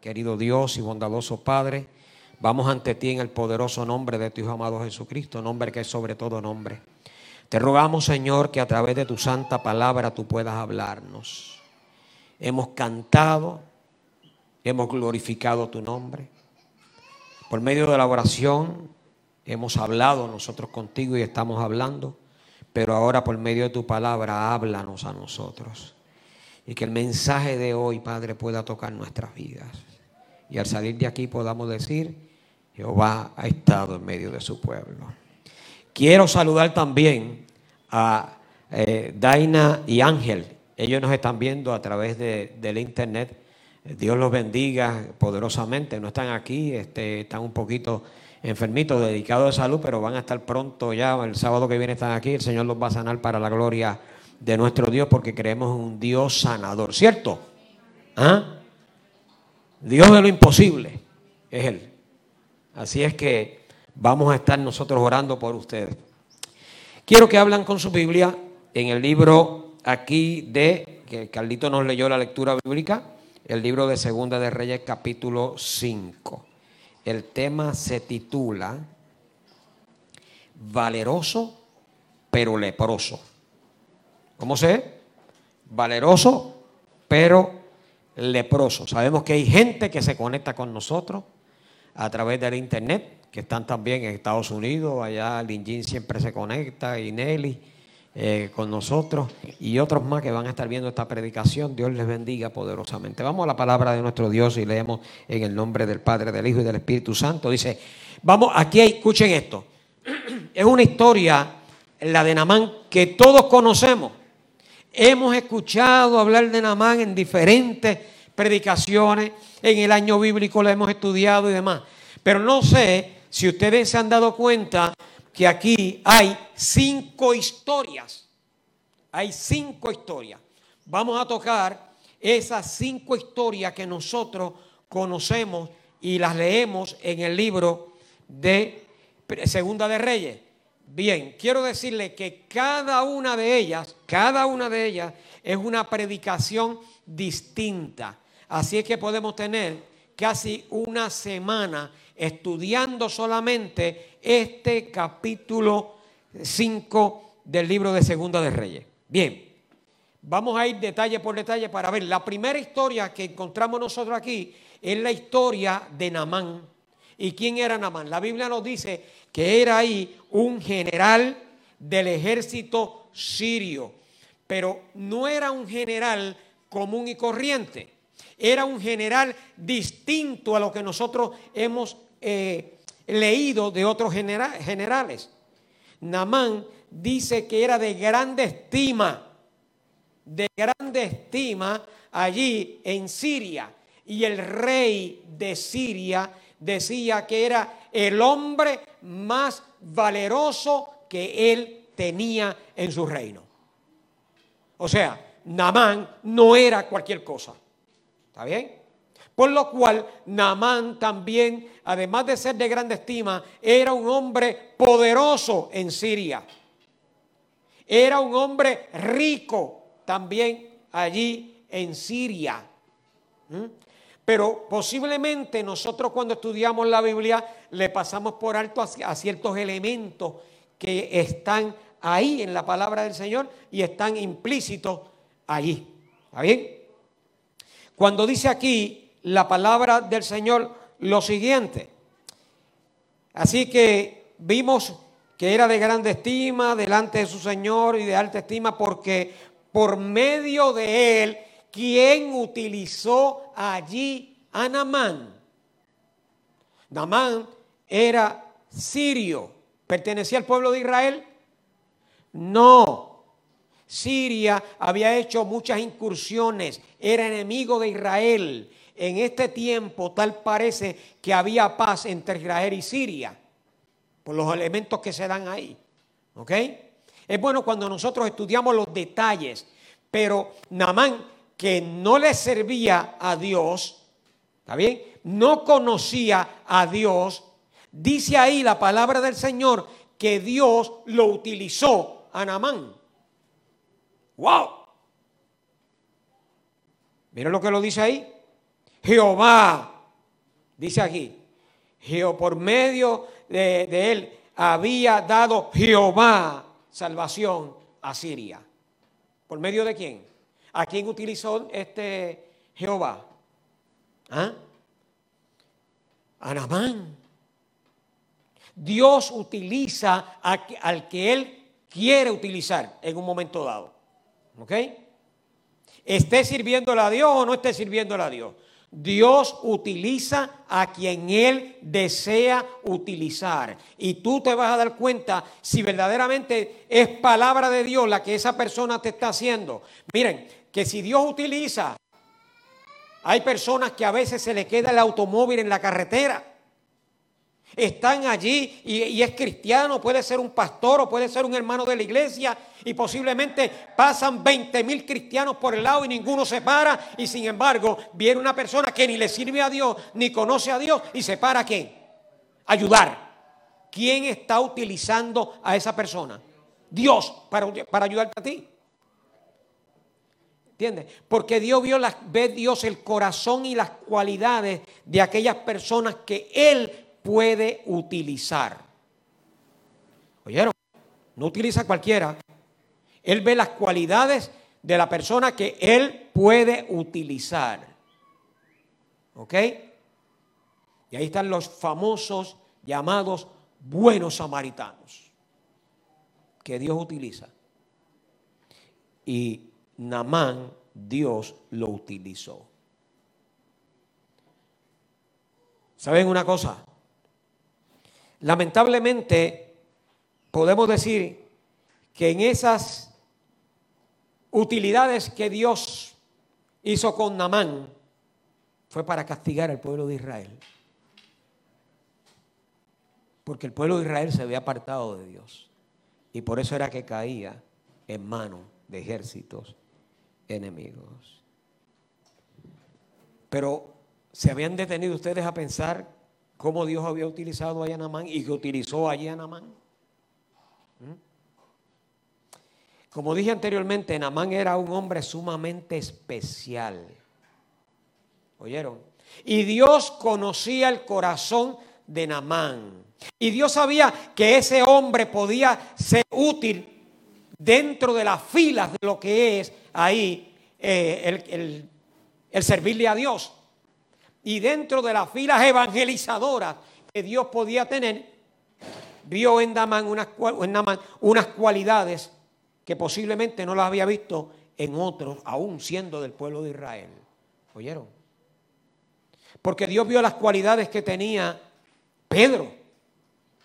querido Dios y bondadoso Padre. Vamos ante ti en el poderoso nombre de tu Hijo amado Jesucristo, nombre que es sobre todo nombre. Te rogamos, Señor, que a través de tu santa palabra tú puedas hablarnos. Hemos cantado, hemos glorificado tu nombre. Por medio de la oración hemos hablado nosotros contigo y estamos hablando, pero ahora por medio de tu palabra háblanos a nosotros. Y que el mensaje de hoy, Padre, pueda tocar nuestras vidas. Y al salir de aquí podamos decir, Jehová ha estado en medio de su pueblo. Quiero saludar también a eh, Daina y Ángel. Ellos nos están viendo a través de, del internet. Dios los bendiga poderosamente. No están aquí, este, están un poquito enfermitos, dedicados de salud, pero van a estar pronto ya. El sábado que viene están aquí. El Señor los va a sanar para la gloria de nuestro Dios porque creemos en un Dios sanador, ¿cierto? ¿Ah? Dios de lo imposible es Él. Así es que vamos a estar nosotros orando por ustedes. Quiero que hablan con su Biblia en el libro aquí de, que Carlito nos leyó la lectura bíblica, el libro de Segunda de Reyes capítulo 5. El tema se titula Valeroso pero leproso. ¿Cómo sé? Valeroso, pero leproso. Sabemos que hay gente que se conecta con nosotros a través del internet, que están también en Estados Unidos, allá Linjin siempre se conecta, y Nelly eh, con nosotros, y otros más que van a estar viendo esta predicación. Dios les bendiga poderosamente. Vamos a la palabra de nuestro Dios y leemos en el nombre del Padre, del Hijo y del Espíritu Santo. Dice, vamos, aquí escuchen esto. Es una historia, la de Namán, que todos conocemos. Hemos escuchado hablar de Namán en diferentes predicaciones, en el año bíblico lo hemos estudiado y demás. Pero no sé si ustedes se han dado cuenta que aquí hay cinco historias. Hay cinco historias. Vamos a tocar esas cinco historias que nosotros conocemos y las leemos en el libro de Segunda de Reyes. Bien, quiero decirle que cada una de ellas, cada una de ellas es una predicación distinta. Así es que podemos tener casi una semana estudiando solamente este capítulo 5 del libro de Segunda de Reyes. Bien, vamos a ir detalle por detalle para ver. La primera historia que encontramos nosotros aquí es la historia de Namán. ¿Y quién era Namán? La Biblia nos dice que era ahí un general del ejército sirio, pero no era un general común y corriente. Era un general distinto a lo que nosotros hemos eh, leído de otros generales. Namán dice que era de grande estima, de grande estima allí en Siria. Y el rey de Siria decía que era el hombre más valeroso que él tenía en su reino. O sea, Namán no era cualquier cosa. ¿Está bien? Por lo cual, Namán también, además de ser de grande estima, era un hombre poderoso en Siria. Era un hombre rico también allí en Siria. ¿Mm? Pero posiblemente nosotros cuando estudiamos la Biblia le pasamos por alto a ciertos elementos que están ahí en la palabra del Señor y están implícitos allí. ¿Está bien? Cuando dice aquí la palabra del Señor lo siguiente. Así que vimos que era de grande estima delante de su Señor y de alta estima porque por medio de él, quien utilizó allí a Namán? Namán era sirio, pertenecía al pueblo de Israel. No, Siria había hecho muchas incursiones, era enemigo de Israel. En este tiempo tal parece que había paz entre Israel y Siria, por los elementos que se dan ahí. ¿Ok? Es bueno cuando nosotros estudiamos los detalles, pero Namán, que no le servía a Dios, ¿está bien? No conocía a Dios, dice ahí la palabra del Señor que Dios lo utilizó a Namán. ¡Wow! Miren lo que lo dice ahí. Jehová, dice aquí, Jehová, por medio de, de él había dado Jehová salvación a Siria. ¿Por medio de quién? ¿A quién utilizó este Jehová? ¿Ah? A Namán. Dios utiliza al que Él quiere utilizar en un momento dado. ¿Ok? Esté sirviéndole a Dios o no esté sirviéndole a Dios. Dios utiliza a quien Él desea utilizar. Y tú te vas a dar cuenta si verdaderamente es palabra de Dios la que esa persona te está haciendo. Miren, que si Dios utiliza, hay personas que a veces se le queda el automóvil en la carretera están allí y, es cristiano, puede ser un pastor o puede ser un hermano de la iglesia y posiblemente pasan 20 mil cristianos por el lado y ninguno se para y sin embargo viene una persona que ni le sirve a Dios ni conoce a Dios y se para a quién? Ayudar. ¿Quién está utilizando a esa persona? Dios para, para ayudarte a ti. ¿Entiendes? Porque Dios vio las, ve Dios el corazón y las cualidades de aquellas personas que Él puede utilizar. ¿Oyeron? No utiliza cualquiera. Él ve las cualidades de la persona que él puede utilizar. ¿Ok? Y ahí están los famosos llamados buenos samaritanos que Dios utiliza. Y Namán Dios lo utilizó. ¿Saben una cosa? Lamentablemente, podemos decir que en esas utilidades que Dios hizo con Namán, fue para castigar al pueblo de Israel. Porque el pueblo de Israel se había apartado de Dios. Y por eso era que caía en manos de ejércitos enemigos. Pero se habían detenido ustedes a pensar cómo Dios había utilizado a Namán y que utilizó a Namán. ¿Mm? Como dije anteriormente, Namán era un hombre sumamente especial. ¿Oyeron? Y Dios conocía el corazón de Namán. Y Dios sabía que ese hombre podía ser útil dentro de las filas de lo que es ahí eh, el servirle a Dios y dentro de las filas evangelizadoras que Dios podía tener, vio en Damán unas, unas cualidades que posiblemente no las había visto en otros, aún siendo del pueblo de Israel. ¿Oyeron? Porque Dios vio las cualidades que tenía Pedro,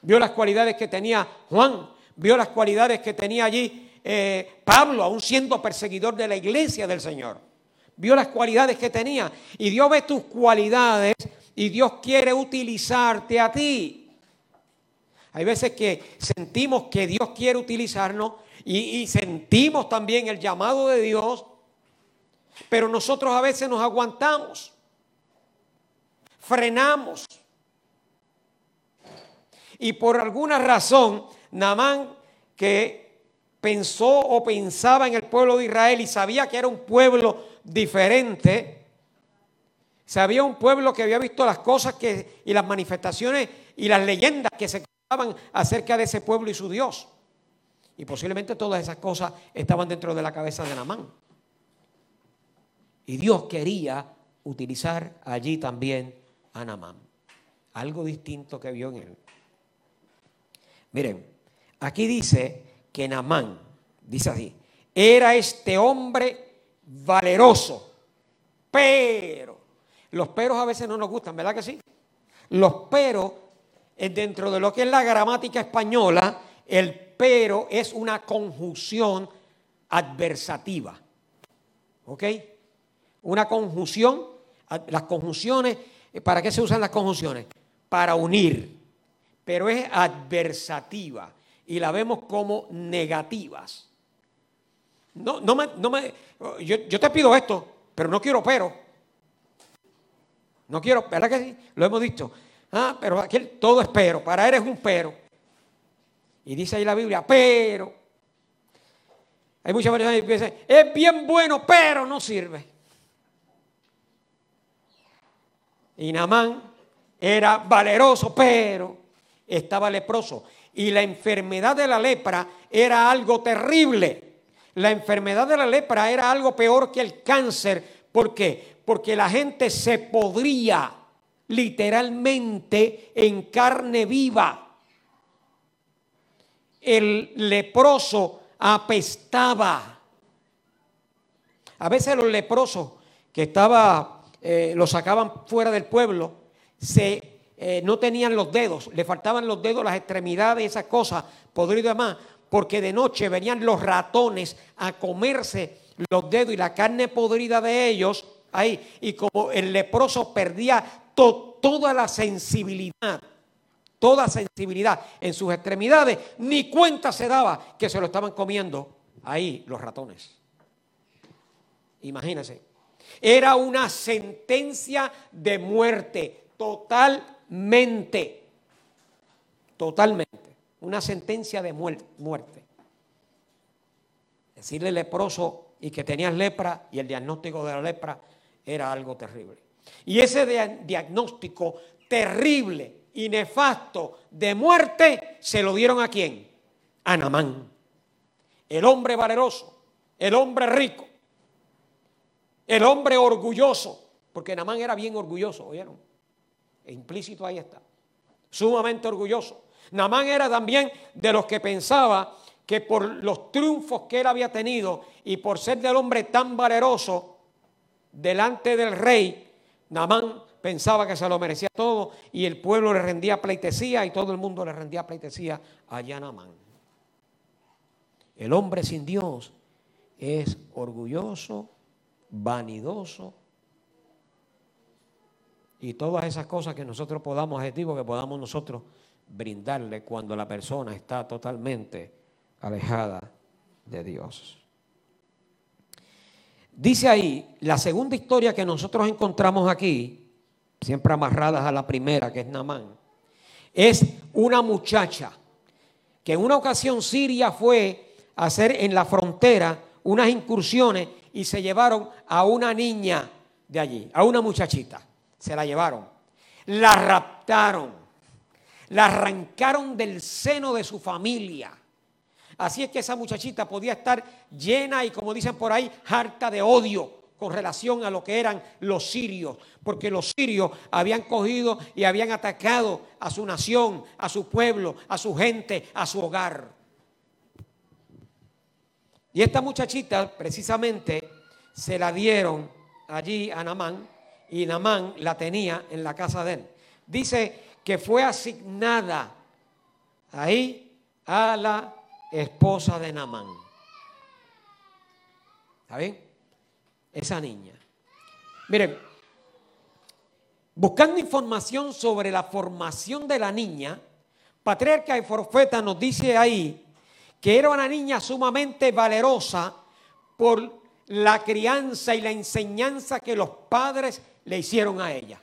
vio las cualidades que tenía Juan, vio las cualidades que tenía allí eh, Pablo, aún siendo perseguidor de la iglesia del Señor vio las cualidades que tenía y Dios ve tus cualidades y Dios quiere utilizarte a ti. Hay veces que sentimos que Dios quiere utilizarnos y, sentimos también el llamado de Dios, pero nosotros a veces nos aguantamos, frenamos. Y por alguna razón, Namán, que pensó o pensaba en el pueblo de Israel y sabía que era un pueblo diferente. Sabía un pueblo que había visto las cosas que, y las manifestaciones y las leyendas que se contaban acerca de ese pueblo y su Dios. Y posiblemente todas esas cosas estaban dentro de la cabeza de Namán. Y Dios quería utilizar allí también a Namán. Algo distinto que vio en él. Miren, aquí dice que Namán, dice así, era este hombre valeroso. Pero, los peros a veces no nos gustan, ¿verdad que sí? Los peros, dentro de lo que es la gramática española, el pero es una conjunción adversativa. ¿Ok? Una conjunción, las conjunciones, ¿para qué se usan las conjunciones? Para unir, pero es adversativa y la vemos como negativas. No, no me, no me yo, te pido esto, pero no quiero pero. No quiero, ¿verdad que sí? Lo hemos dicho. Ah, pero aquí todo es pero. Para él es un pero. Y dice ahí la Biblia, pero. Hay muchas personas que dicen, es bien bueno, pero no sirve. Y Namán era valeroso, pero estaba leproso. Y la enfermedad de la lepra era algo terrible. La enfermedad de la lepra era algo peor que el cáncer. ¿Por qué? Porque la gente se podría literalmente en carne viva. El leproso apestaba. A veces los leprosos que estaba, eh, los sacaban fuera del pueblo, se, eh, no tenían los dedos, le faltaban los dedos, las extremidades, esas cosas, podrido y demás, porque de noche venían los ratones a comerse los dedos y la carne podrida de ellos ahí. Y como el leproso perdía toda la sensibilidad, toda sensibilidad en sus extremidades, ni cuenta se daba que se lo estaban comiendo ahí los ratones. Imagínense. Era una sentencia de muerte, totalmente. Totalmente. Una sentencia de muerte. Decirle leproso y que tenías lepra y el diagnóstico de la lepra era algo terrible. Y ese diagnóstico terrible y nefasto de muerte se lo dieron a quién? A Namán. El hombre valeroso, el hombre rico, el hombre orgulloso, porque Namán era bien orgulloso, ¿oyeron? E implícito ahí está. Sumamente orgulloso. Namán era también de los que pensaba que por los triunfos que él había tenido y por ser del hombre tan valeroso delante del rey, Namán pensaba que se lo merecía todo y el pueblo le rendía pleitesía y todo el mundo le rendía pleitesía a Namán. El hombre sin Dios es orgulloso, vanidoso y todas esas cosas que nosotros podamos, adjetivos que podamos nosotros brindarle cuando la persona está totalmente alejada de Dios. Dice ahí, la segunda historia que nosotros encontramos aquí, siempre amarradas a la primera, que es Namán, es una muchacha que en una ocasión Siria fue a hacer en la frontera unas incursiones y se llevaron a una niña de allí, a una muchachita. Se la llevaron. La raptaron. La arrancaron del seno de su familia. Así es que esa muchachita podía estar llena y, como dicen por ahí, harta de odio con relación a lo que eran los sirios, porque los sirios habían cogido y habían atacado a su nación, a su pueblo, a su gente, a su hogar. Y esta muchachita precisamente se la dieron allí a Namán y Namán la tenía en la casa de él. Dice que fue asignada ahí a la esposa de Namán. ¿Está bien? Esa niña. Miren, buscando información sobre la formación de la niña, Patriarca y Profeta nos dice ahí que era una niña sumamente valerosa por la crianza y la enseñanza que los padres le hicieron a ella.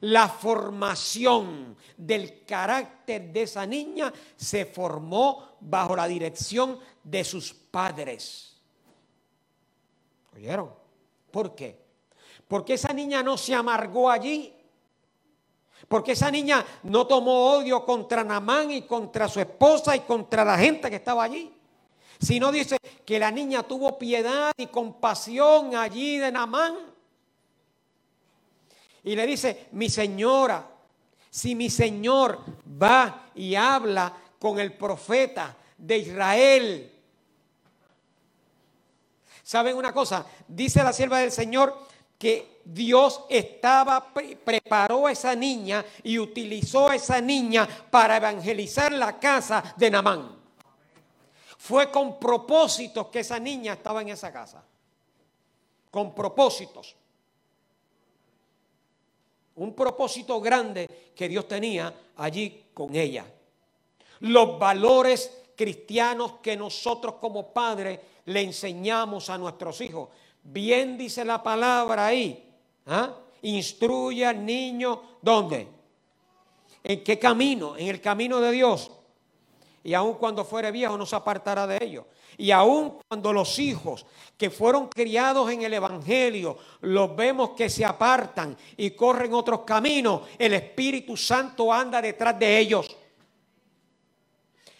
La formación del carácter de esa niña se formó bajo la dirección de sus padres. ¿Oyeron? ¿Por qué? Porque esa niña no se amargó allí porque esa niña no tomó odio contra Namán y contra su esposa y contra la gente que estaba allí. Sino dice que la niña tuvo piedad y compasión allí de Namán. Y le dice, mi señora, si mi señor va y habla con el profeta de Israel. ¿Saben una cosa? Dice la sierva del Señor que Dios estaba, preparó a esa niña y utilizó a esa niña para evangelizar la casa de Namán. Fue con propósitos que esa niña estaba en esa casa. Con propósitos. Un propósito grande que Dios tenía allí con ella. Los valores cristianos que nosotros como padres le enseñamos a nuestros hijos. Bien dice la palabra ahí. ¿ah? Instruye al niño, ¿dónde? ¿En qué camino? En el camino de Dios. Y aun cuando fuere viejo no se apartará de ellos. Y aun cuando los hijos que fueron criados en el Evangelio los vemos que se apartan y corren otros caminos, el Espíritu Santo anda detrás de ellos.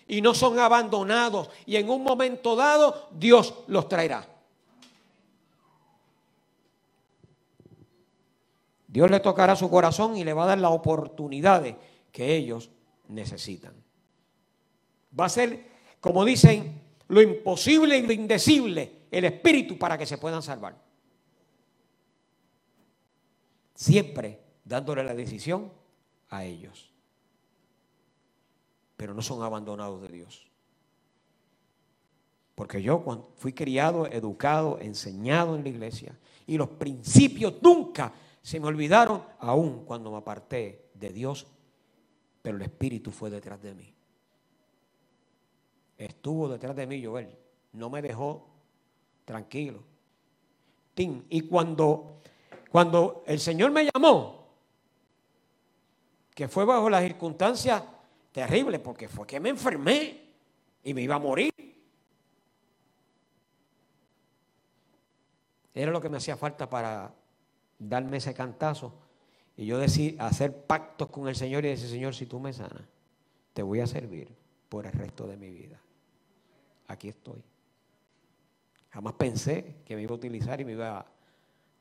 Y no son abandonados. Y en un momento dado Dios los traerá. Dios le tocará su corazón y le va a dar las oportunidades que ellos necesitan. Va a ser, como dicen, lo imposible y lo indecible, el espíritu para que se puedan salvar. Siempre dándole la decisión a ellos. Pero no son abandonados de Dios. Porque yo fui criado, educado, enseñado en la iglesia, y los principios nunca se me olvidaron, aún cuando me aparté de Dios, pero el Espíritu fue detrás de mí estuvo detrás de mí, Joel. No me dejó tranquilo. Y cuando, cuando el Señor me llamó, que fue bajo las circunstancias terribles, porque fue que me enfermé y me iba a morir. Era lo que me hacía falta para darme ese cantazo. Y yo decidí hacer pactos con el Señor y decir, Señor, si tú me sanas, te voy a servir por el resto de mi vida aquí estoy. Jamás pensé que me iba a utilizar y me iba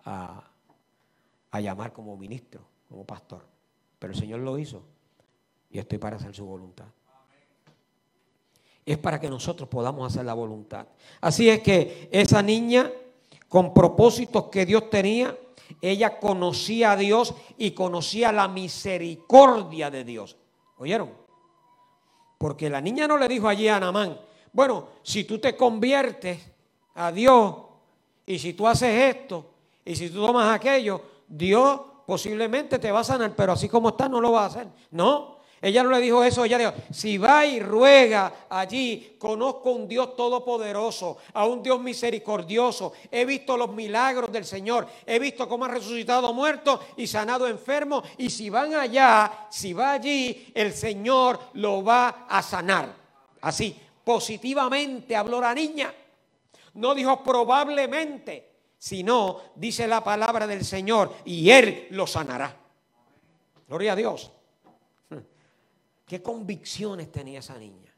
a, llamar como ministro, como pastor. Pero el Señor lo hizo y estoy para hacer su voluntad. Es para que nosotros podamos hacer la voluntad. Así es que esa niña, con propósitos que Dios tenía, ella conocía a Dios y conocía la misericordia de Dios. ¿Oyeron? Porque la niña no le dijo allí a Namán, bueno, si tú te conviertes a Dios y si tú haces esto y si tú tomas aquello, Dios posiblemente te va a sanar, pero así como está no lo va a hacer. No, ella no le dijo eso, ella dijo, si va y ruega allí, conozco un Dios todopoderoso, a un Dios misericordioso, he visto los milagros del Señor, he visto cómo ha resucitado muertos y sanado enfermos, y si van allá, si va allí, el Señor lo va a sanar. Así, positivamente habló la niña. No dijo probablemente, sino dice la palabra del Señor y Él lo sanará. Gloria a Dios. ¿Qué convicciones tenía esa niña?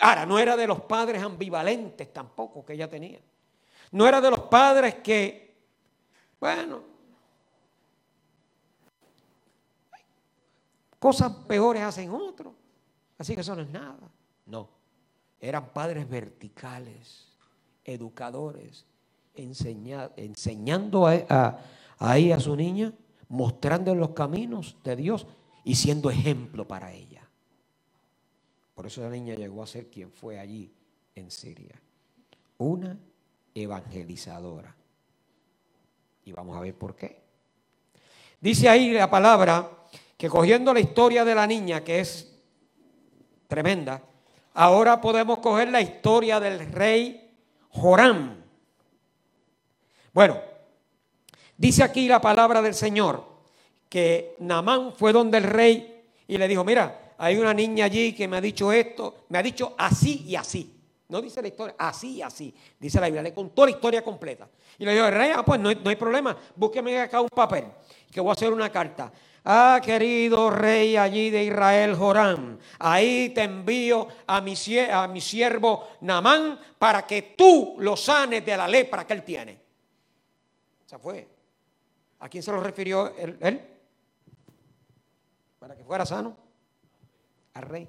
Ahora, no era de los padres ambivalentes tampoco que ella tenía. No era de los padres que, bueno, Cosas peores hacen otros. Así que eso no es nada. No. Eran padres verticales, educadores, enseñando a, ahí a su niña, mostrando los caminos de Dios y siendo ejemplo para ella. Por eso la niña llegó a ser quien fue allí en Siria. Una evangelizadora. Y vamos a ver por qué. Dice ahí la palabra que cogiendo la historia de la niña, que es tremenda, ahora podemos coger la historia del rey Joram. Bueno, dice aquí la palabra del Señor, que Namán fue donde el rey y le dijo, mira, hay una niña allí que me ha dicho esto, me ha dicho así y así. No dice la historia, así y así. Dice la Biblia, le contó la historia completa. Y le dijo, el rey, ah, pues no hay, no hay problema, búsqueme acá un papel, que voy a hacer una carta. Ah, querido rey allí de Israel, Joram, ahí te envío a mi, siervo Namán para que tú lo sanes de la lepra que él tiene. Se fue. ¿A quién se lo refirió él? Para que fuera sano. Al rey.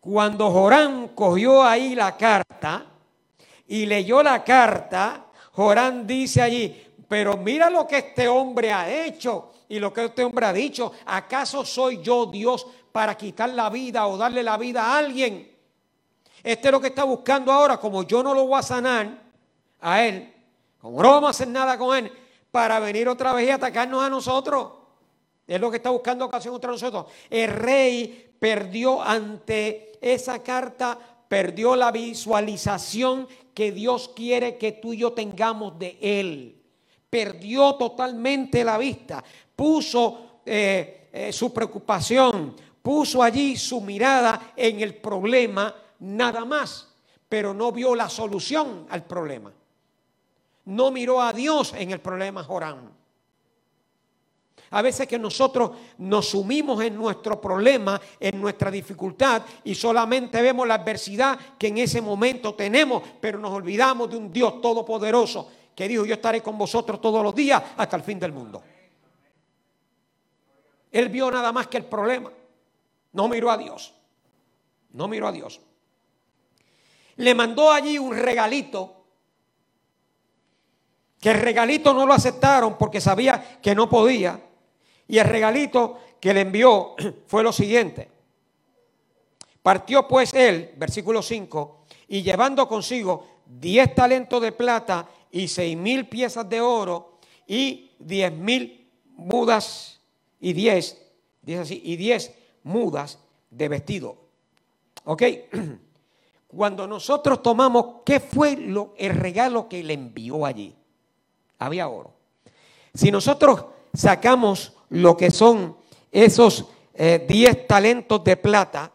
Cuando Joram cogió ahí la carta y leyó la carta, Joram dice allí, pero mira lo que este hombre ha hecho y lo que este hombre ha dicho. ¿Acaso soy yo Dios para quitar la vida o darle la vida a alguien? Este es lo que está buscando ahora, como yo no lo voy a sanar a él, como no vamos a hacer nada con él, para venir otra vez y atacarnos a nosotros. Es lo que está buscando ocasión contra nosotros. El rey perdió ante esa carta, perdió la visualización que Dios quiere que tú y yo tengamos de él perdió totalmente la vista, puso eh, eh, su preocupación, puso allí su mirada en el problema nada más, pero no vio la solución al problema. No miró a Dios en el problema Joram. A veces que nosotros nos sumimos en nuestro problema, en nuestra dificultad y solamente vemos la adversidad que en ese momento tenemos, pero nos olvidamos de un Dios todopoderoso que dijo, yo estaré con vosotros todos los días hasta el fin del mundo. Él vio nada más que el problema. No miró a Dios. No miró a Dios. Le mandó allí un regalito. Que el regalito no lo aceptaron porque sabía que no podía. Y el regalito que le envió fue lo siguiente. Partió pues él, versículo 5, y llevando consigo diez talentos de plata y seis mil piezas de oro y diez mil mudas y diez, dice así, y diez mudas de vestido. ¿Ok? Cuando nosotros tomamos, ¿qué fue lo, el regalo que le envió allí? Había oro. Si nosotros sacamos lo que son esos eh, diez talentos de plata,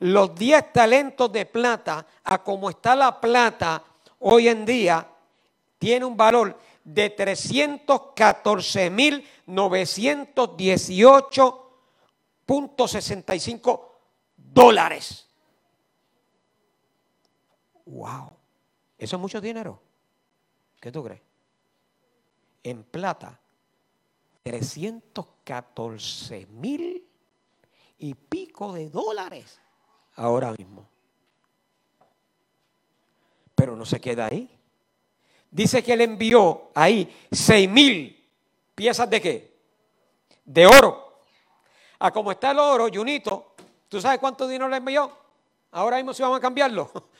los diez talentos de plata, a como está la plata hoy en día, tiene un valor de 314.918.65 dólares. ¡Wow! Eso es mucho dinero. ¿Qué tú crees? En plata, 314 mil y pico de dólares ahora mismo. Pero no se queda ahí. Dice que él envió ahí seis mil piezas de qué? De oro. A como está el oro, Junito, ¿tú sabes cuánto dinero le envió? Ahora mismo si vamos a cambiarlo.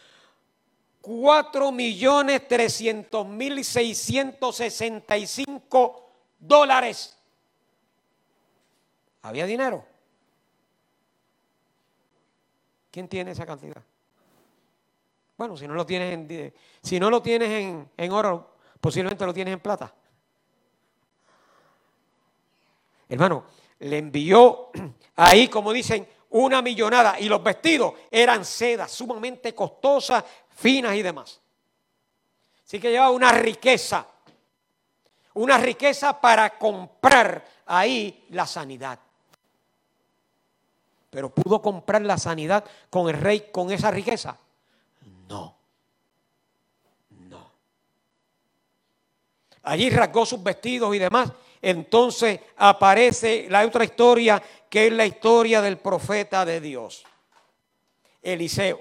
Cuatro millones trescientos mil seiscientos sesenta y cinco dólares. Había dinero. ¿Quién tiene esa cantidad? Bueno, si no lo tienes en, si no lo tienes en, oro, posiblemente lo tienes en plata. Hermano, le envió ahí, como dicen, una millonada y los vestidos eran sedas sumamente costosas, finas y demás. Así que llevaba una riqueza, una riqueza para comprar ahí la sanidad. Pero pudo comprar la sanidad con el rey con esa riqueza. No. No. Allí rasgó sus vestidos y demás. Entonces aparece la otra historia que es la historia del profeta de Dios, Eliseo.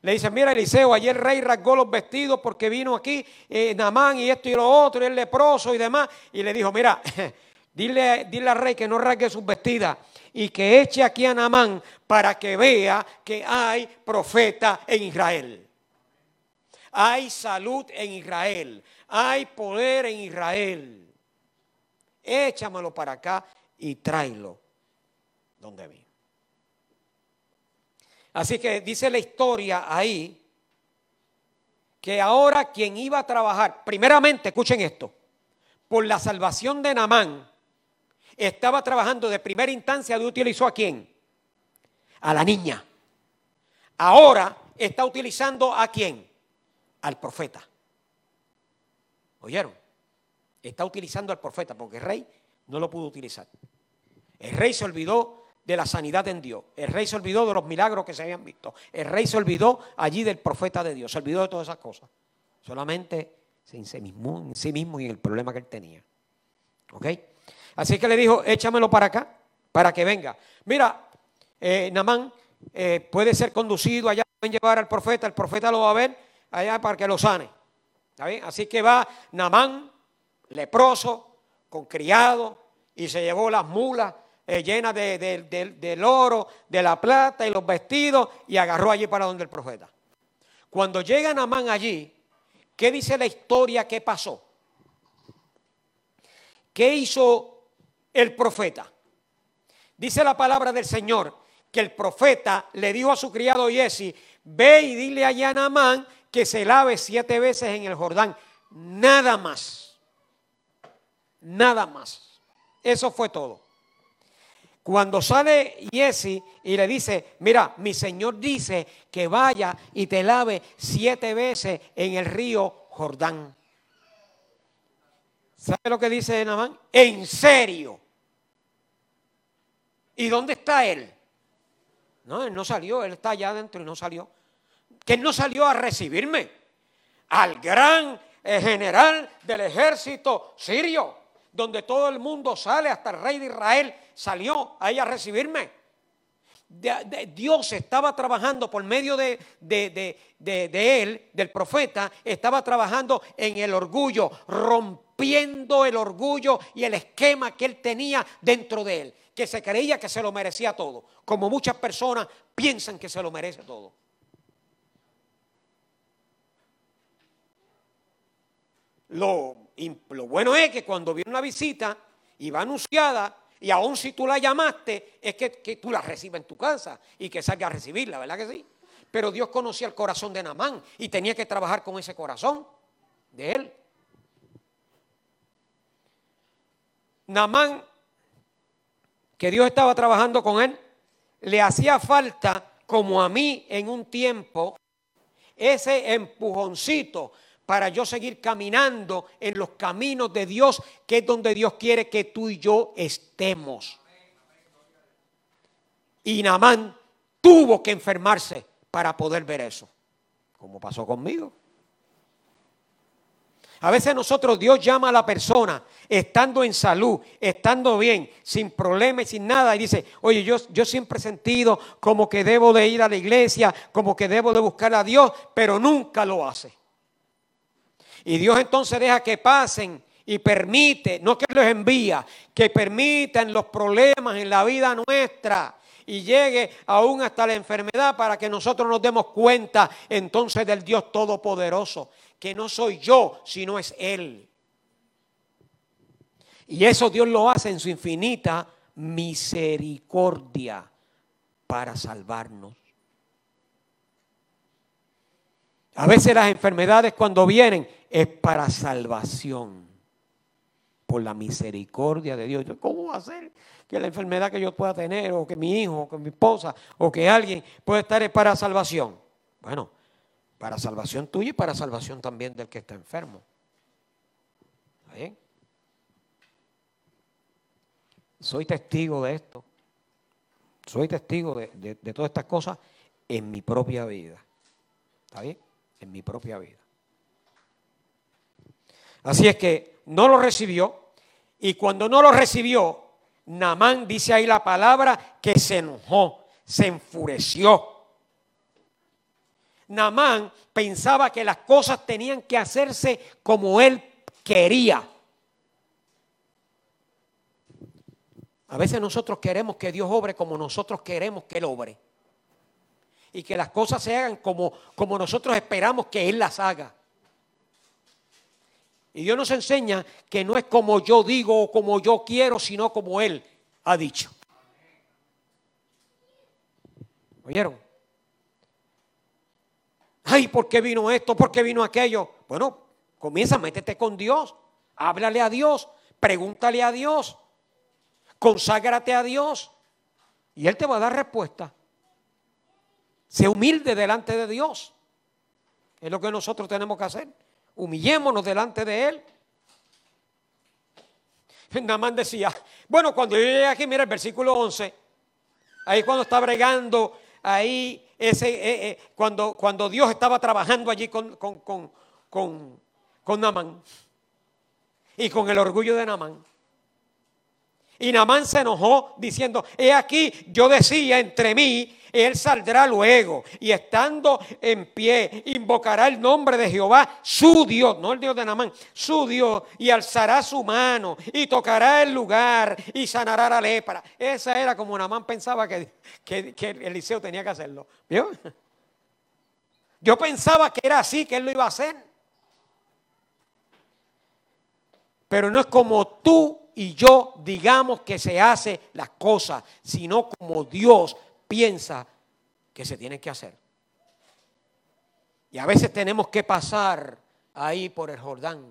Le dice, mira Eliseo, ayer el rey rasgó los vestidos porque vino aquí eh, Namán y esto y lo otro, y el leproso y demás. Y le dijo, mira, dile, dile al rey que no rasgue sus vestidas y que eche aquí a Namán para que vea que hay profeta en Israel hay salud en Israel, hay poder en Israel. Échamelo para acá y tráelo donde vi. Así que dice la historia ahí que ahora quien iba a trabajar, primeramente, escuchen esto, por la salvación de Namán, estaba trabajando de primera instancia, de utilizó a quién? A la niña. Ahora está utilizando a quién? Al profeta. ¿Oyeron? Está utilizando al profeta porque el rey no lo pudo utilizar. El rey se olvidó de la sanidad en Dios. El rey se olvidó de los milagros que se habían visto. El rey se olvidó allí del profeta de Dios. Se olvidó de todas esas cosas. Solamente en sí mismo y en el problema que él tenía. ¿Ok? Así que le dijo, échamelo para acá, para que venga. Mira, eh, Namán eh, puede ser conducido allá, pueden llevar al profeta, el profeta lo va a ver allá para que lo sane. Así que va Namán, leproso, con criado, y se llevó las mulas eh, llenas del oro, de la plata y los vestidos, y agarró allí para donde el profeta. Cuando llega Namán allí, ¿qué dice la historia que pasó? ¿Qué hizo el profeta? Dice la palabra del Señor que el profeta le dijo a su criado Jesse, ve y dile allá a Namán que se lave siete veces en el Jordán. Nada más. Nada más. Eso fue todo. Cuando sale Jesse y le dice, mira, mi Señor dice que vaya y te lave siete veces en el río Jordán. ¿Sabe lo que dice Namán? En serio. ¿Y dónde está él? No, él no salió, él está allá adentro y no salió. Que él no salió a recibirme al gran eh, general del ejército sirio, donde todo el mundo sale, hasta el rey de Israel salió ahí a recibirme. Dios estaba trabajando por medio de, de, él, del profeta, estaba trabajando en el orgullo, rompiendo el orgullo y el esquema que él tenía dentro de él, que se creía que se lo merecía todo, como muchas personas piensan que se lo merece todo. Lo, lo bueno es que cuando viene una visita y va anunciada, y aún si tú la llamaste, es que, tú la recibas en tu casa y que salga a recibirla, ¿verdad que sí? Pero Dios conocía el corazón de Namán y tenía que trabajar con ese corazón de él. Namán, que Dios estaba trabajando con él, le hacía falta, como a mí en un tiempo, ese empujoncito para yo seguir caminando en los caminos de Dios, que es donde Dios quiere que tú y yo estemos. Y Namán tuvo que enfermarse para poder ver eso, como pasó conmigo. A veces nosotros Dios llama a la persona estando en salud, estando bien, sin problemas sin nada, y dice, oye, yo, yo siempre he sentido como que debo de ir a la iglesia, como que debo de buscar a Dios, pero nunca lo hace. Y Dios entonces deja que pasen y permite, no que los envía, que permitan los problemas en la vida nuestra y llegue aún hasta la enfermedad para que nosotros nos demos cuenta entonces del Dios Todopoderoso, que no soy yo, sino es Él. Y eso Dios lo hace en su infinita misericordia para salvarnos. A veces las enfermedades cuando vienen es para salvación. Por la misericordia de Dios. ¿Cómo va a ser que la enfermedad que yo pueda tener, o que mi hijo, o que mi esposa, o que alguien pueda estar es para salvación? Bueno, para salvación tuya y para salvación también del que está enfermo. Soy testigo de esto. Soy testigo de, de todas estas cosas en mi propia vida. ¿Está bien? En mi propia vida. Así es que no lo recibió y cuando no lo recibió, Namán dice ahí la palabra que se enojó, se enfureció. Namán pensaba que las cosas tenían que hacerse como él quería. A veces nosotros queremos que Dios obre como nosotros queremos que Él obre. Y que las cosas se hagan como, como nosotros esperamos que Él las haga. Y Dios nos enseña que no es como yo digo o como yo quiero, sino como Él ha dicho. ¿Oyeron? Ay, ¿por qué vino esto? ¿Por qué vino aquello? Bueno, comienza, métete con Dios. Háblale a Dios. Pregúntale a Dios. Conságrate a Dios. Y Él te va a dar respuesta. Sé humilde delante de Dios. Es lo que nosotros tenemos que hacer humillémonos delante de Él. Namán decía, bueno, cuando yo llegué aquí, mira el versículo 11, ahí cuando está bregando, ahí ese, eh, eh, cuando, cuando Dios estaba trabajando allí con, con, con, con, con Namán y con el orgullo de Namán. Y Namán se enojó diciendo, he aquí, yo decía entre mí él saldrá luego y estando en pie invocará el nombre de Jehová, su Dios, no el Dios de Namán, su Dios, y alzará su mano y tocará el lugar y sanará la lepra. Esa era como Namán pensaba que, que, Eliseo tenía que hacerlo. ¿Vio? Yo pensaba que era así, que él lo iba a hacer. Pero no es como tú y yo digamos que se hace las cosas, sino como Dios piensa que se tiene que hacer. Y a veces tenemos que pasar ahí por el Jordán.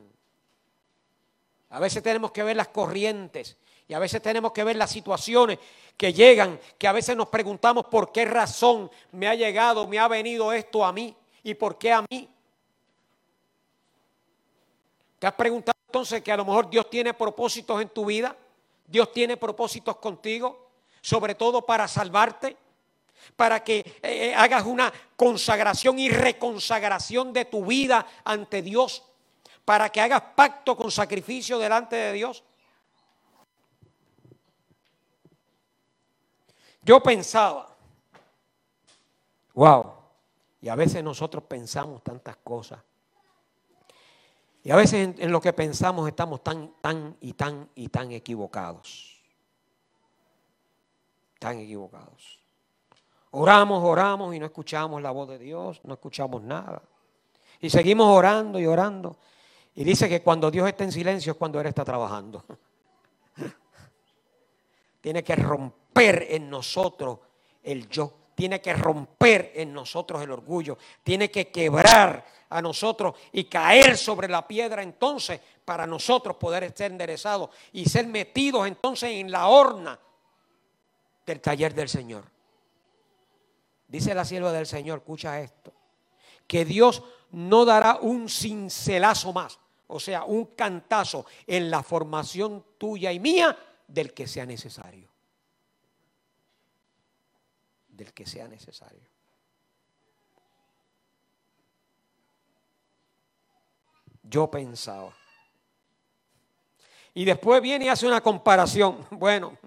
A veces tenemos que ver las corrientes Y a veces tenemos que ver las situaciones que llegan, que a veces nos preguntamos por qué razón me ha llegado, me ha venido esto a mí y por qué a mí. ¿Te has preguntado entonces que a lo mejor Dios tiene propósitos en tu vida? Dios tiene propósitos contigo, sobre todo para salvarte, para que eh, eh, hagas una consagración y reconsagración de tu vida ante Dios, para que hagas pacto con sacrificio delante de Dios. Yo pensaba, wow, y a veces nosotros pensamos tantas cosas. Y a veces en, lo que pensamos estamos tan, tan y tan y tan equivocados. Tan equivocados. Oramos, oramos y no escuchamos la voz de Dios, no escuchamos nada. Y seguimos orando y orando. Y dice que cuando Dios está en silencio es cuando Él está trabajando. Tiene que romper en nosotros el yo. Tiene que romper en nosotros el orgullo. Tiene que quebrar a nosotros y caer sobre la piedra entonces para nosotros poder ser enderezados y ser metidos entonces en la horna del taller del Señor. Dice la sierva del Señor, escucha esto, que Dios no dará un cincelazo más, o sea, un cantazo en la formación tuya y mía del que sea necesario. Del que sea necesario. Yo pensaba. Y después viene y hace una comparación. Bueno,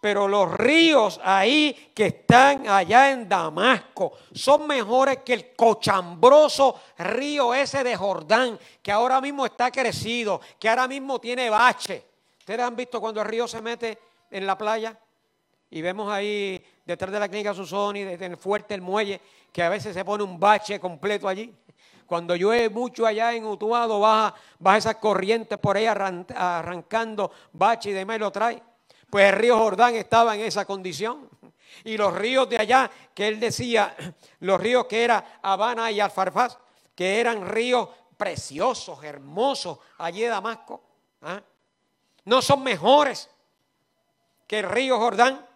pero los ríos ahí que están allá en Damasco son mejores que el cochambroso río ese de Jordán, que ahora mismo está crecido, que ahora mismo tiene bache. ¿Ustedes han visto cuando el río se mete en la playa? Y vemos ahí detrás de la clínica Susoni, desde el fuerte el muelle, que a veces se pone un bache completo allí. Cuando llueve mucho allá en Utuado, baja, baja esas corrientes por ahí arrancando bache y demás y lo trae. Pues el río Jordán estaba en esa condición. Y los ríos de allá, que él decía, los ríos que eran Habana y Alfarfaz, que eran ríos preciosos, hermosos, allí de Damasco. ¿ah? no son mejores que el río Jordán.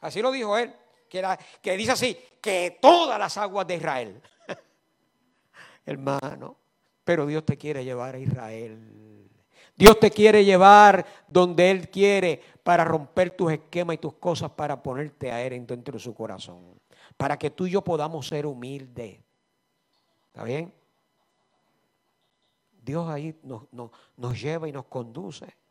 Así lo dijo él, que, que dice así, que todas las aguas de Israel. Hermano, pero Dios te quiere llevar a Israel. Dios te quiere llevar donde Él quiere para romper tus esquemas y tus cosas para ponerte a Él dentro de su corazón. Para que tú y yo podamos ser humildes. ¿Está bien? Dios ahí nos, nos lleva y nos conduce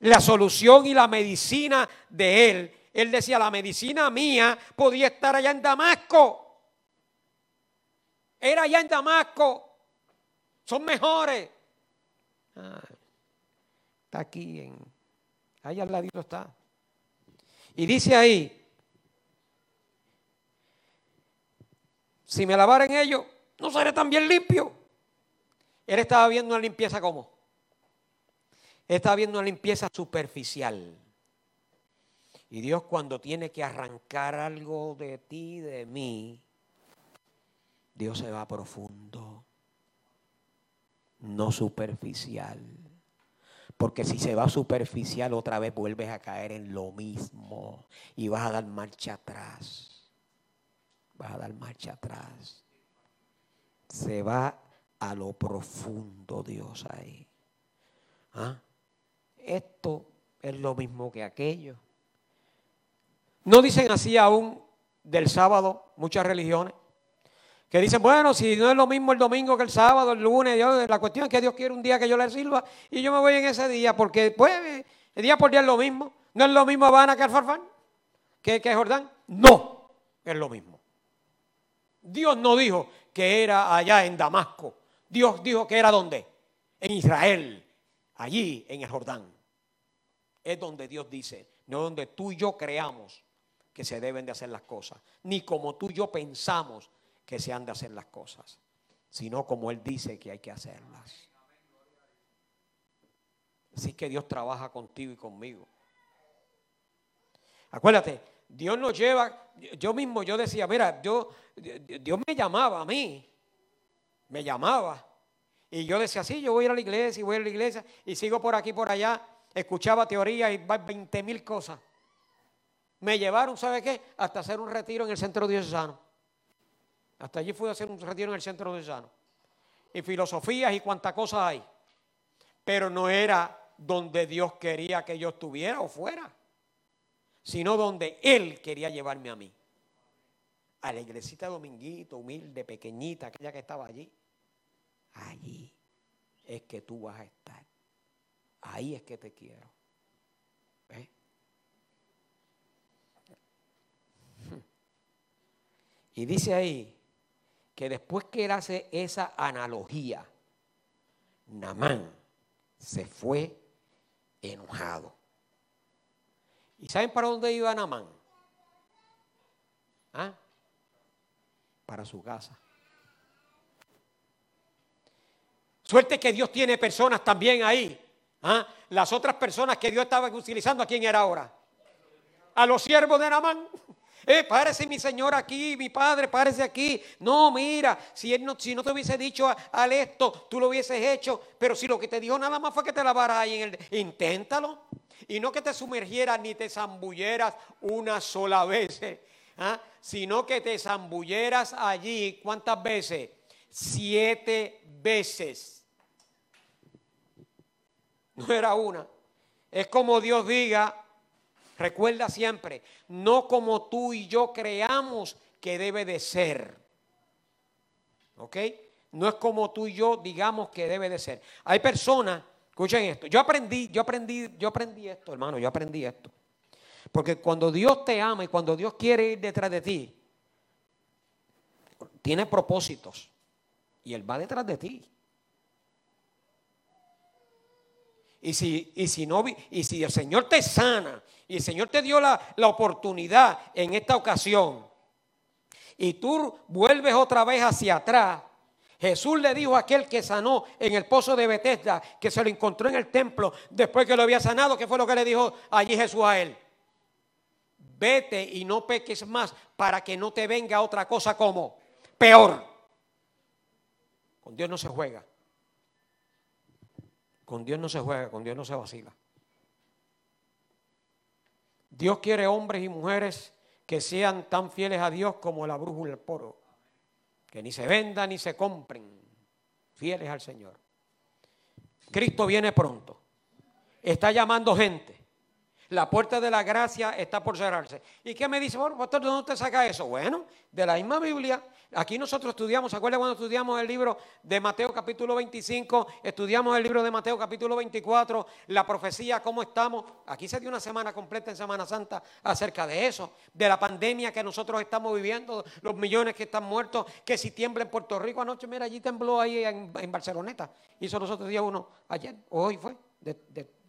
la solución y la medicina de él. Él decía, la medicina mía podía estar allá en Damasco. Era allá en Damasco. Son mejores. Está aquí, en, allá al ladito está. Y dice ahí, si me lavaren ellos, no seré tan bien limpio. Él estaba viendo una limpieza como está viendo una limpieza superficial. Y Dios cuando tiene que arrancar algo de ti, de mí, Dios se va profundo, no superficial. Porque si se va superficial otra vez vuelves a caer en lo mismo y vas a dar marcha atrás. Vas a dar marcha atrás. Se va a lo profundo Dios ahí. ¿Ah? esto es lo mismo que aquello. No dicen así aún del sábado muchas religiones. Que dicen, bueno, si no es lo mismo el domingo que el sábado, el lunes, la cuestión es que Dios quiere un día que yo le sirva y yo me voy en ese día, porque pues el día por día es lo mismo. ¿No es lo mismo Habana que Alfarfán? ¿Que, que Jordán? No, es lo mismo. Dios no dijo que era allá en Damasco. Dios dijo que era donde? En Israel allí en el Jordán. Es donde Dios dice, no donde tú y yo creamos que se deben de hacer las cosas, ni como tú y yo pensamos que se han de hacer las cosas, sino como Él dice que hay que hacerlas. Así que Dios trabaja contigo y conmigo. Acuérdate, Dios nos lleva, yo mismo yo decía, mira, yo, Dios me llamaba a mí, me llamaba. Y yo decía, sí, yo voy a ir a la iglesia y voy a la iglesia y sigo por aquí, por allá. escuchaba teorías y 20 mil cosas. Me llevaron, ¿sabe qué? Hasta hacer un retiro en el centro diocesano. Hasta allí fui a hacer un retiro en el centro diocesano. Y filosofías y cuántas cosas hay. Pero no era donde Dios quería que yo estuviera o fuera, sino donde Él quería llevarme a mí. A la iglesita dominguito, humilde, pequeñita, aquella que estaba allí. Allí es que tú vas a estar. Ahí es que te quiero. Y dice ahí que después que él hace esa analogía, Namán se fue enojado. ¿Y saben para dónde iba Namán? ¿Ah? Para su casa. Suerte que Dios tiene personas también ahí. ¿Ah? Las otras personas que Dios estaba utilizando, ¿a quién era ahora? A los siervos de Namán. Eh, párese mi señor aquí, mi padre, párese aquí. No, mira, si, él no, si no te hubiese dicho al esto, tú lo hubieses hecho. Pero si lo que te dijo nada más fue que te lavaras ahí en el... Inténtalo. Y no que te sumergieras ni te zambulleras una sola vez, ¿ah? sino que te zambulleras allí. ¿Cuántas veces? Siete veces. No era una. Es como Dios diga, Recuerda siempre, no como tú y yo creamos que debe de ser. ¿Ok? No es como tú y yo digamos que debe de ser. Hay personas, escuchen esto, yo aprendí, yo aprendí, yo aprendí esto, hermano, yo aprendí esto. Porque cuando Dios te ama y cuando Dios quiere ir detrás de ti, tiene propósitos. Y Él va detrás de ti. Y si, y si, no, y si el Señor te sana y el Señor te dio la, la oportunidad en esta ocasión y tú vuelves otra vez hacia atrás, Jesús le dijo a aquel que sanó en el pozo de Bethesda, que se lo encontró en el templo después que lo había sanado, ¿qué fue lo que le dijo allí Jesús a él? Vete y no peques más para que no te venga otra cosa como peor. Con Dios no se juega. Con Dios no se juega, con Dios no se vacila. Dios quiere hombres y mujeres que sean tan fieles a Dios como la brújula del poro, que ni se vendan ni se compren, fieles al Señor. Cristo viene pronto, está llamando gente. La puerta de la gracia está por cerrarse. ¿Y qué me dice? Pastor, ¿de dónde te saca eso? Bueno, de la misma Biblia. Aquí nosotros estudiamos, ¿se acuerdan cuando estudiamos el libro de Mateo capítulo 25? Estudiamos el libro de Mateo capítulo 24, la profecía, cómo estamos. Aquí se dio una semana completa en Semana Santa acerca de eso, de la pandemia que nosotros estamos viviendo, los millones que están muertos, que si tiembla en Puerto Rico anoche, mira, allí tembló ahí en, Barceloneta. Hizo nosotros día uno ayer, hoy fue, de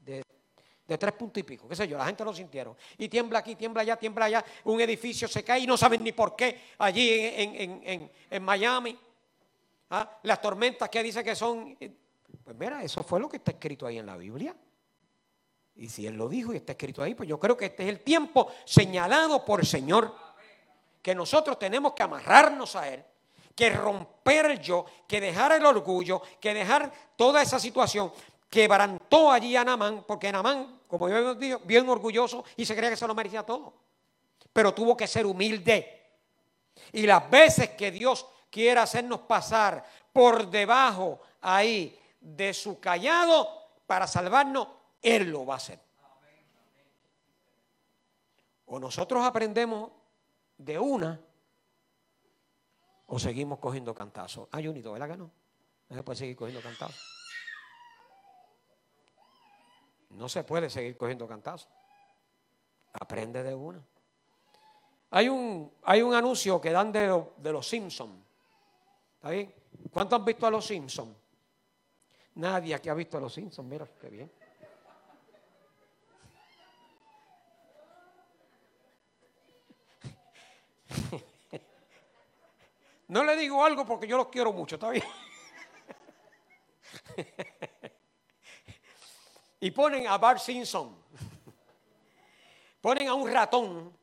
de tres puntos y pico, qué sé yo, la gente lo sintieron. Y tiembla aquí, tiembla allá, tiembla allá, un edificio se cae y no saben ni por qué allí en, Miami. ¿Ah? Las tormentas que dice que son... Eh, pues mira, eso fue lo que está escrito ahí en la Biblia. Y si Él lo dijo y está escrito ahí, pues yo creo que este es el tiempo señalado por el Señor, que nosotros tenemos que amarrarnos a Él, que romper yo, que dejar el orgullo, que dejar toda esa situación, quebrantó allí a Namán, porque Namán, como yo hemos dicho, bien orgulloso y se creía que se lo merecía todo. Pero tuvo que ser humilde. Y las veces que Dios quiera hacernos pasar por debajo ahí de su callado para salvarnos, Él lo va a hacer. O nosotros aprendemos de una o seguimos cogiendo cantazos. Hay unido, ¿verdad que no? No se puede seguir cogiendo cantazos. No se puede seguir cogiendo cantazos. Aprende de una. Hay un, hay un anuncio que dan de, de los Simpsons. ¿Está bien? ¿Cuántos han visto a los Simpsons? Nadie aquí ha visto a los Simpsons. Mira, qué bien. No le digo algo porque yo los quiero mucho, ¿está bien? Y ponen a Bart Simpson. Ponen a un ratón,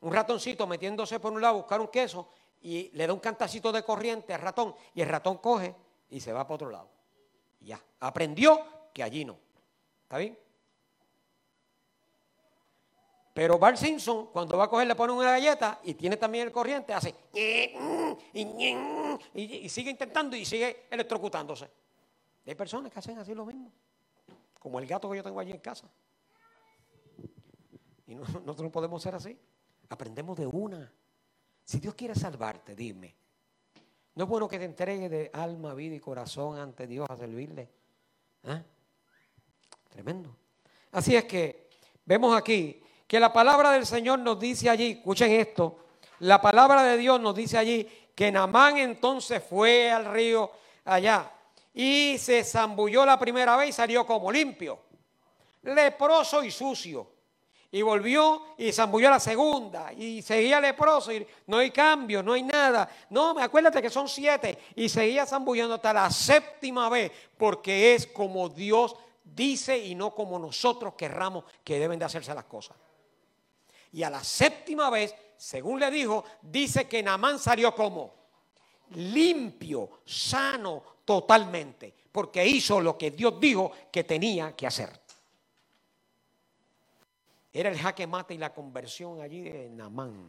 un ratoncito metiéndose por un lado a buscar un queso y le da un cantacito de corriente al ratón y el ratón coge y se va para otro lado. ya, aprendió que allí no. ¿Está bien? Pero Bart Simpson, cuando va a coger, le pone una galleta y tiene también el corriente, hace y, sigue intentando y sigue electrocutándose. Hay personas que hacen así lo mismo, como el gato que yo tengo allí en casa. Y nosotros no podemos ser así. Aprendemos de una. Si Dios quiere salvarte, dime. ¿No es bueno que te entregue de alma, vida y corazón ante Dios a servirle? ¿Ah? Tremendo. Así es que vemos aquí que la palabra del Señor nos dice allí, escuchen esto, la palabra de Dios nos dice allí que Namán entonces fue al río allá y se zambulló la primera vez y salió como limpio, leproso y sucio. Y volvió y zambulló la segunda y seguía leproso y no hay cambio, no hay nada. No, acuérdate que son siete y seguía zambullando hasta la séptima vez porque es como Dios dice y no como nosotros querramos que deben de hacerse las cosas. Y a la séptima vez, según le dijo, dice que Namán salió como limpio, sano totalmente, porque hizo lo que Dios dijo que tenía que hacer. Era el jaque mate y la conversión allí de Namán.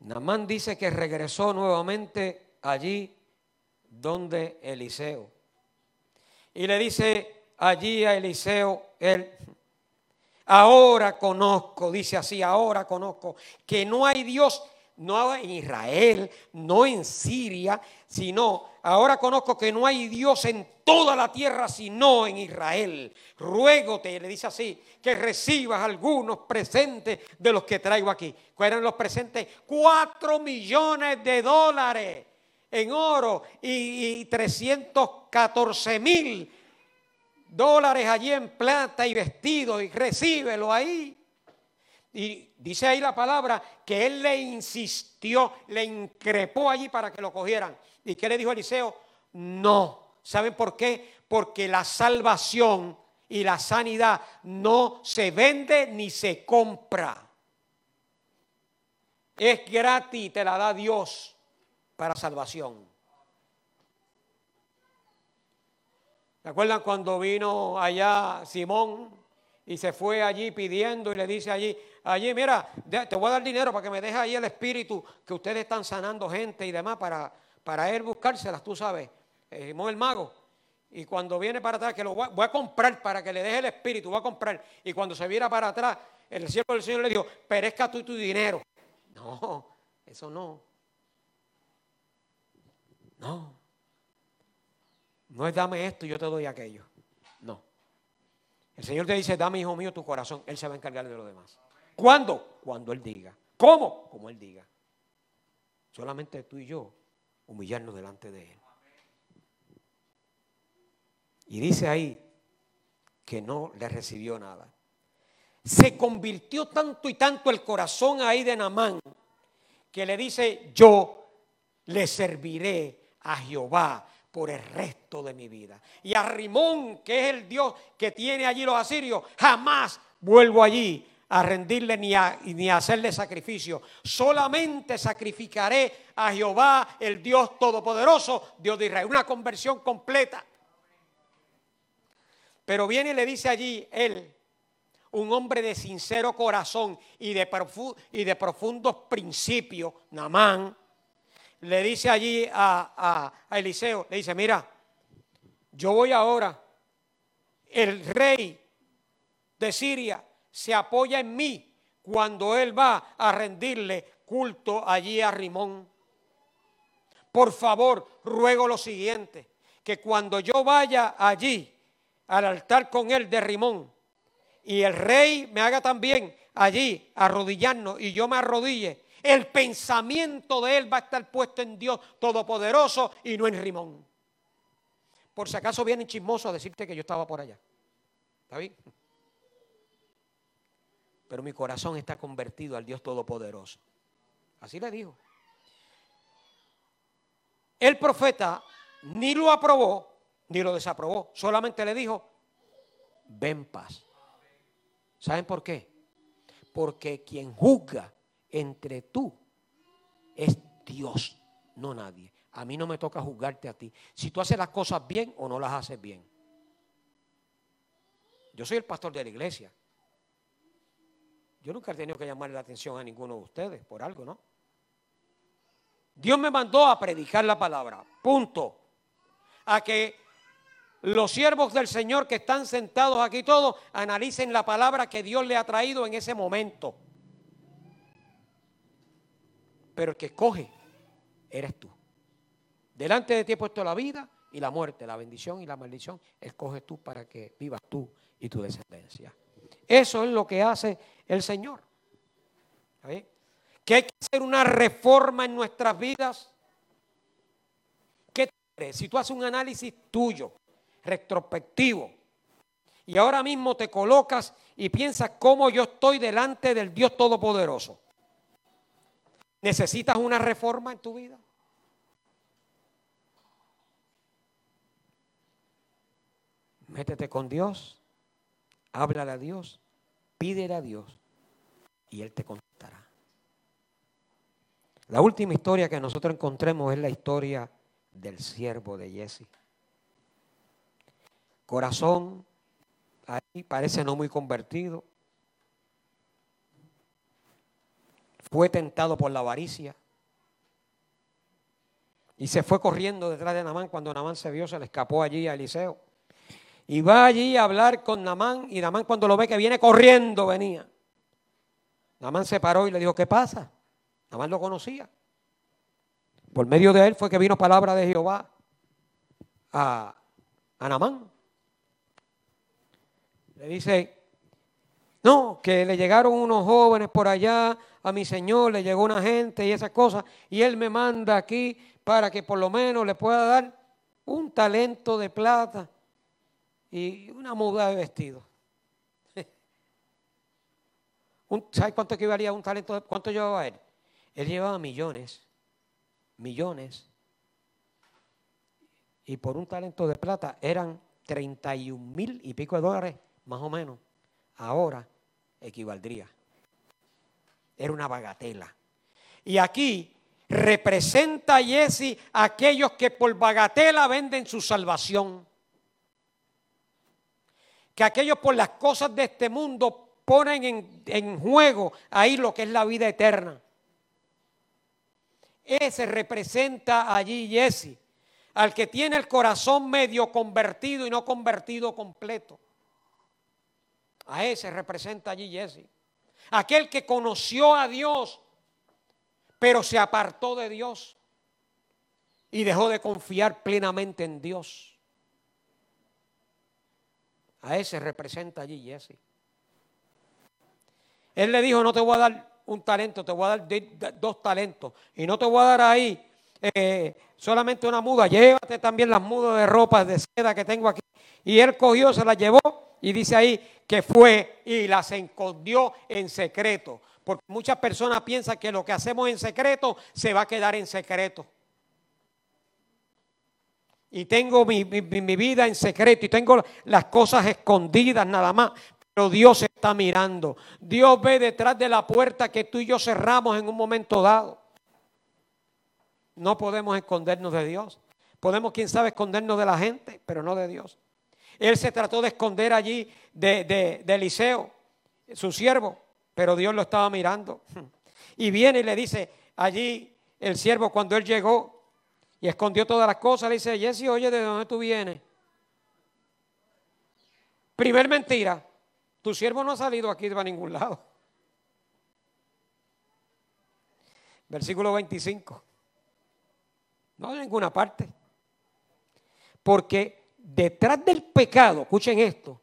Namán dice que regresó nuevamente allí donde Eliseo. Y le dice allí a Eliseo, él, ahora conozco, dice así, ahora conozco que no hay Dios no en Israel, no en Siria, sino ahora conozco que no hay Dios en toda la tierra sino en Israel. Ruégote, le dice así, que recibas algunos presentes de los que traigo aquí. ¿Cuáles eran los presentes? Cuatro millones de dólares en oro y, y 314 mil dólares allí en plata y vestido y recíbelo ahí. Y dice ahí la palabra que él le insistió, le increpó allí para que lo cogieran. ¿Y qué le dijo Eliseo? No. ¿Saben por qué? Porque la salvación y la sanidad no se vende ni se compra. Es gratis, te la da Dios para salvación. ¿Se acuerdan cuando vino allá Simón y se fue allí pidiendo y le dice allí, allí, mira, te voy a dar dinero para que me deje ahí el espíritu, que ustedes están sanando gente y demás para, para él buscárselas, tú sabes, eh, el mago. Y cuando viene para atrás, que lo voy a, comprar para que le deje el espíritu, voy a comprar. Y cuando se viera para atrás, el siervo del Señor le dijo, perezca tú tu dinero. No, eso no. No. No es dame esto y yo te doy aquello. No. El Señor te dice, dame, hijo mío, tu corazón. Él se va a encargar de lo demás. ¿Cuándo? Cuando Él diga. ¿Cómo? Como Él diga. Solamente tú y yo humillarnos delante de Él. Y dice ahí que no le recibió nada. Se convirtió tanto y tanto el corazón ahí de Namán que le dice, yo le serviré a Jehová por el resto de mi vida. Y a Rimón, que es el Dios que tiene allí los asirios, jamás vuelvo allí a rendirle ni a, ni hacerle sacrificio. Solamente sacrificaré a Jehová, el Dios Todopoderoso, Dios de Israel. Una conversión completa. Pero viene y le dice allí él, un hombre de sincero corazón y de, y de profundos principios, Namán, le dice allí a, Eliseo, le dice, mira, yo voy ahora, el rey de Siria se apoya en mí cuando él va a rendirle culto allí a Rimón. Por favor, ruego lo siguiente, que cuando yo vaya allí al altar con él de Rimón y el rey me haga también allí arrodillarnos y yo me arrodille, el pensamiento de él va a estar puesto en Dios Todopoderoso y no en Rimón. Por si acaso vienen chismosos a decirte que yo estaba por allá. ¿Está bien? Pero mi corazón está convertido al Dios Todopoderoso. Así le dijo. El profeta ni lo aprobó ni lo desaprobó. Solamente le dijo, ven paz. ¿Saben por qué? Porque quien juzga entre tú es Dios, no nadie. A mí no me toca juzgarte a ti. Si tú haces las cosas bien o no las haces bien. Yo soy el pastor de la iglesia. Yo nunca he tenido que llamarle la atención a ninguno de ustedes por algo, ¿no? Dios me mandó a predicar la palabra. Punto. A que los siervos del Señor que están sentados aquí todos analicen la palabra que Dios le ha traído en ese momento. Pero el que escoge eres tú. Delante de ti he puesto la vida y la muerte, la bendición y la maldición. Escoge tú para que vivas tú y tu descendencia. Eso es lo que hace el Señor. Que hay que hacer una reforma en nuestras vidas. ¿Qué crees? Si tú haces un análisis tuyo, retrospectivo, y ahora mismo te colocas y piensas cómo yo estoy delante del Dios Todopoderoso. ¿Necesitas una reforma en tu vida? Métete con Dios, háblale a Dios, pídele a Dios y Él te contestará. La última historia que nosotros encontremos es la historia del siervo de Jesse. Corazón, ahí parece no muy convertido. Fue tentado por la avaricia. Y se fue corriendo detrás de Namán. Cuando Namán se vio, se le escapó allí a Eliseo. Y va allí a hablar con Namán. Y Namán cuando lo ve que viene corriendo, venía. Namán se paró y le dijo, ¿qué pasa? Namán lo conocía. Por medio de él fue que vino palabra de Jehová a, a Namán. Le dice, no, que le llegaron unos jóvenes por allá, a mi señor le llegó una gente y esas cosas, y él me manda aquí para que por lo menos le pueda dar un talento de plata y una muda de vestido. ¿Sabes cuánto equivalía un talento? De, ¿Cuánto llevaba él? Él llevaba millones, millones. Y por un talento de plata eran 31 mil y pico de dólares, más o menos. Ahora equivaldría. Era una bagatela. Y aquí representa a Jesse a aquellos que por bagatela venden su salvación. Que aquellos por las cosas de este mundo ponen en, en juego ahí lo que es la vida eterna. Ese representa allí Jesse, al que tiene el corazón medio convertido y no convertido completo. A ese representa allí Jesse. Aquel que conoció a Dios, pero se apartó de Dios y dejó de confiar plenamente en Dios. A ese representa allí Jesse. Él le dijo, no te voy a dar un talento, te voy a dar dos talentos. Y no te voy a dar ahí eh, solamente una muda, llévate también las mudas de ropa de seda que tengo aquí. Y él cogió, se las llevó y dice ahí que fue y las escondió en secreto. Porque muchas personas piensan que lo que hacemos en secreto se va a quedar en secreto. Y tengo mi, mi vida en secreto y tengo las cosas escondidas nada más. Pero Dios está mirando. Dios ve detrás de la puerta que tú y yo cerramos en un momento dado. No podemos escondernos de Dios. Podemos, quién sabe, escondernos de la gente, pero no de Dios. Él se trató de esconder allí de, de, Eliseo, su siervo, pero Dios lo estaba mirando. Y viene y le dice allí el siervo cuando él llegó y escondió todas las cosas, le dice, Jesse, oye, ¿de dónde tú vienes? Primer mentira. Tu siervo no ha salido aquí de ningún lado. Versículo 25. No de ninguna parte. Porque detrás del pecado, escuchen esto,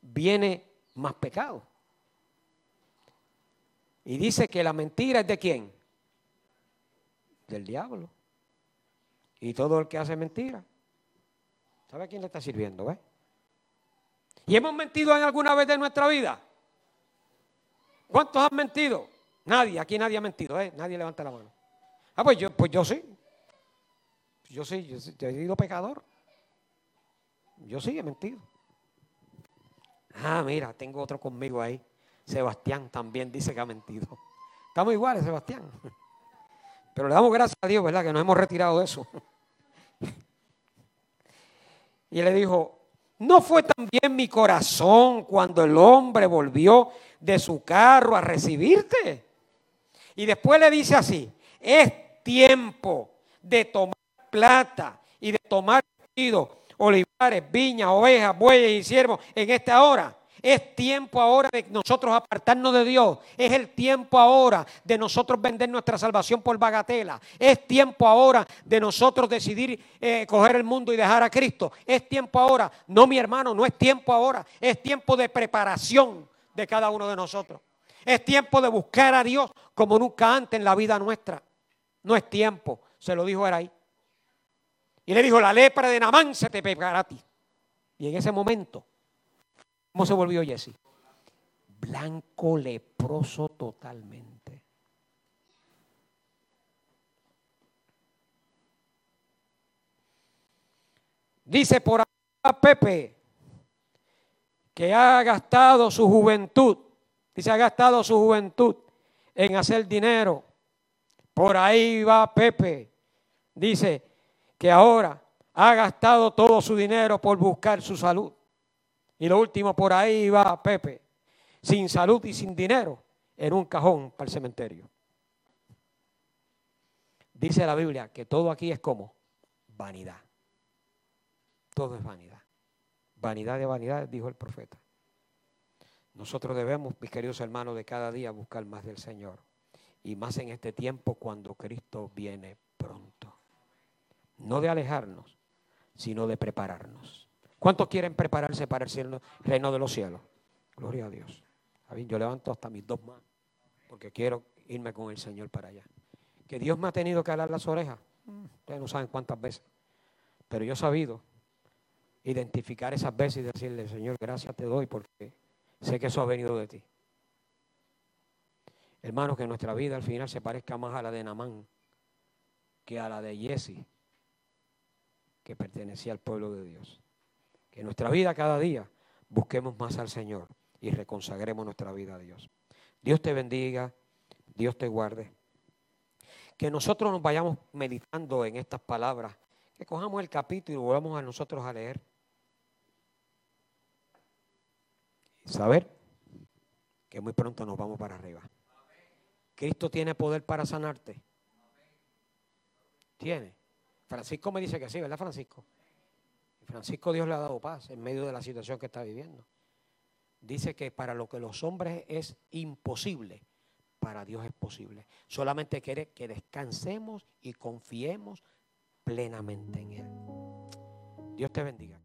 viene más pecado. Y dice que la mentira es de quién? Del diablo. Y todo el que hace mentira. ¿Sabe a quién le está sirviendo? ¿Y hemos mentido en alguna vez de nuestra vida? ¿Cuántos han mentido? Nadie, aquí nadie ha mentido, ¿eh? Nadie levanta la mano. Ah, pues yo, pues. Yo sí, yo, sí, yo he sido pecador. Yo sí he mentido. Ah, mira, tengo otro conmigo ahí. Sebastián también dice que ha mentido. Estamos iguales, Sebastián. Pero le damos gracias a Dios, ¿verdad? Que nos hemos retirado de eso. Y le dijo, ¿No fue también mi corazón cuando el hombre volvió de su carro a recibirte? Y después le dice así, es tiempo de tomar plata y de tomar vestido, olivares, viñas, ovejas, bueyes y siervos en esta hora. Es tiempo ahora de nosotros apartarnos de Dios. Es el tiempo ahora de nosotros vender nuestra salvación por bagatela. Es tiempo ahora de nosotros decidir eh, coger el mundo y dejar a Cristo. Es tiempo ahora. No, mi hermano, no es tiempo ahora. Es tiempo de preparación de cada uno de nosotros. Es tiempo de buscar a Dios como nunca antes en la vida nuestra. No es tiempo, se lo dijo ahí. Y le dijo, la lepra de Namán se te pegará a ti. Y en ese momento ¿Cómo se volvió Jesse? Blanco leproso totalmente. Dice por acá Pepe que ha gastado su juventud, dice ha gastado su juventud en hacer dinero. Por ahí va Pepe. Dice que ahora ha gastado todo su dinero por buscar su salud. Y lo último, por ahí va Pepe, sin salud y sin dinero, en un cajón para el cementerio. Dice la Biblia que todo aquí es como vanidad. Todo es vanidad. Vanidad de vanidad, dijo el profeta. Nosotros debemos, mis queridos hermanos, de cada día buscar más del Señor. Y más en este tiempo cuando Cristo viene. No de alejarnos, sino de prepararnos. ¿Cuántos quieren prepararse para el reino de los cielos? Gloria a Dios. Yo levanto hasta mis dos manos porque quiero irme con el Señor para allá. Que Dios me ha tenido que alar las orejas. Ustedes no saben cuántas veces. Pero yo he sabido identificar esas veces y decirle, Señor, gracias te doy porque sé que eso ha venido de ti. Hermanos, que nuestra vida al final se parezca más a la de Namán que a la de Jesse, que pertenecía al pueblo de Dios. Que nuestra vida cada día busquemos más al Señor y reconsagremos nuestra vida a Dios. Dios te bendiga, Dios te guarde. Que nosotros nos vayamos meditando en estas palabras, que cojamos el capítulo y volvamos a nosotros a leer. Saber que muy pronto nos vamos para arriba. Cristo tiene poder para sanarte. Tiene. Francisco me dice que sí, ¿verdad, Francisco? Francisco Dios le ha dado paz en medio de la situación que está viviendo. Dice que para lo que los hombres es imposible, para Dios es posible. Solamente quiere que descansemos y confiemos plenamente en Él. Dios te bendiga.